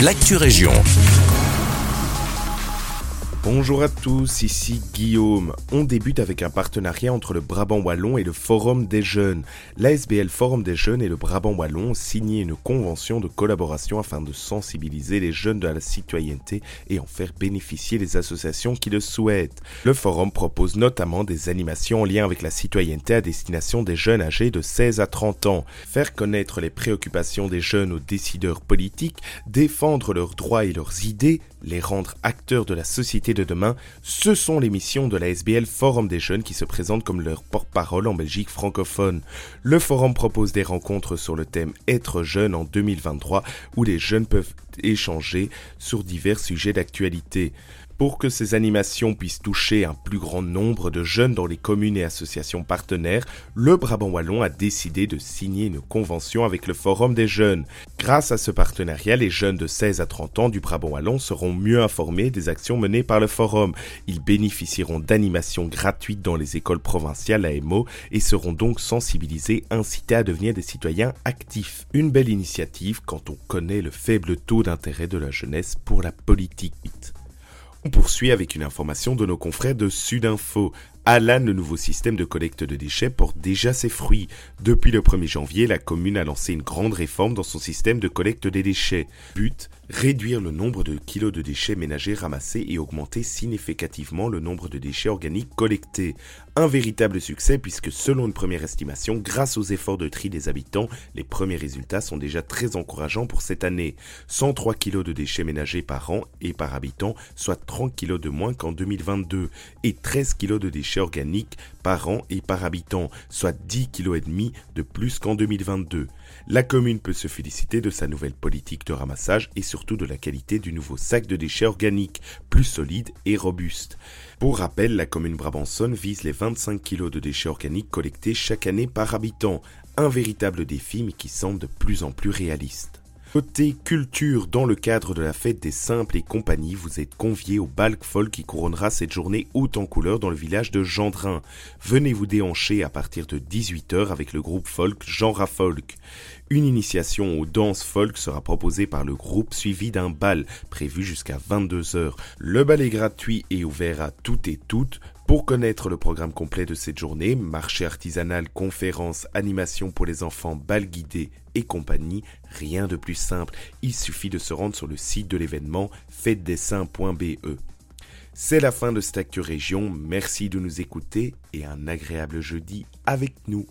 l'actu région. Bonjour à tous, ici Guillaume. On débute avec un partenariat entre le Brabant Wallon et le Forum des Jeunes. L'ASBL Forum des Jeunes et le Brabant Wallon ont signé une convention de collaboration afin de sensibiliser les jeunes de la citoyenneté et en faire bénéficier les associations qui le souhaitent. Le forum propose notamment des animations en lien avec la citoyenneté à destination des jeunes âgés de 16 à 30 ans, faire connaître les préoccupations des jeunes aux décideurs politiques, défendre leurs droits et leurs idées, les rendre acteurs de la société de demain, ce sont les missions de la SBL Forum des Jeunes qui se présentent comme leur porte-parole en Belgique francophone. Le forum propose des rencontres sur le thème Être jeune en 2023 où les jeunes peuvent échanger sur divers sujets d'actualité. Pour que ces animations puissent toucher un plus grand nombre de jeunes dans les communes et associations partenaires, le Brabant Wallon a décidé de signer une convention avec le Forum des jeunes. Grâce à ce partenariat, les jeunes de 16 à 30 ans du Brabant Wallon seront mieux informés des actions menées par le Forum. Ils bénéficieront d'animations gratuites dans les écoles provinciales AMO et seront donc sensibilisés, incités à devenir des citoyens actifs. Une belle initiative quand on connaît le faible taux d'intérêt de la jeunesse pour la politique. On poursuit avec une information de nos confrères de Sudinfo. Alan, le nouveau système de collecte de déchets, porte déjà ses fruits. Depuis le 1er janvier, la commune a lancé une grande réforme dans son système de collecte des déchets. But, réduire le nombre de kilos de déchets ménagers ramassés et augmenter significativement le nombre de déchets organiques collectés. Un véritable succès puisque selon une première estimation, grâce aux efforts de tri des habitants, les premiers résultats sont déjà très encourageants pour cette année. 103 kilos de déchets ménagers par an et par habitant, soit 30 kilos de moins qu'en 2022, et 13 kilos de déchets organiques par an et par habitant, soit 10 kg de plus qu'en 2022. La commune peut se féliciter de sa nouvelle politique de ramassage et surtout de la qualité du nouveau sac de déchets organiques, plus solide et robuste. Pour rappel, la commune Brabançonne vise les 25 kg de déchets organiques collectés chaque année par habitant, un véritable défi mais qui semble de plus en plus réaliste. Côté culture, dans le cadre de la fête des simples et compagnie, vous êtes conviés au Balk Folk qui couronnera cette journée haute en couleur dans le village de Gendrin. Venez vous déhancher à partir de 18h avec le groupe folk Genre Folk. Une initiation aux danses folk sera proposée par le groupe suivi d'un bal prévu jusqu'à 22h. Le bal est gratuit et ouvert à toutes et toutes. Pour connaître le programme complet de cette journée, marché artisanal, conférences, animations pour les enfants, bal guidé et compagnie, rien de plus simple, il suffit de se rendre sur le site de l'événement fêtedessin.be. C'est la fin de cette Actu Région, merci de nous écouter et un agréable jeudi avec nous.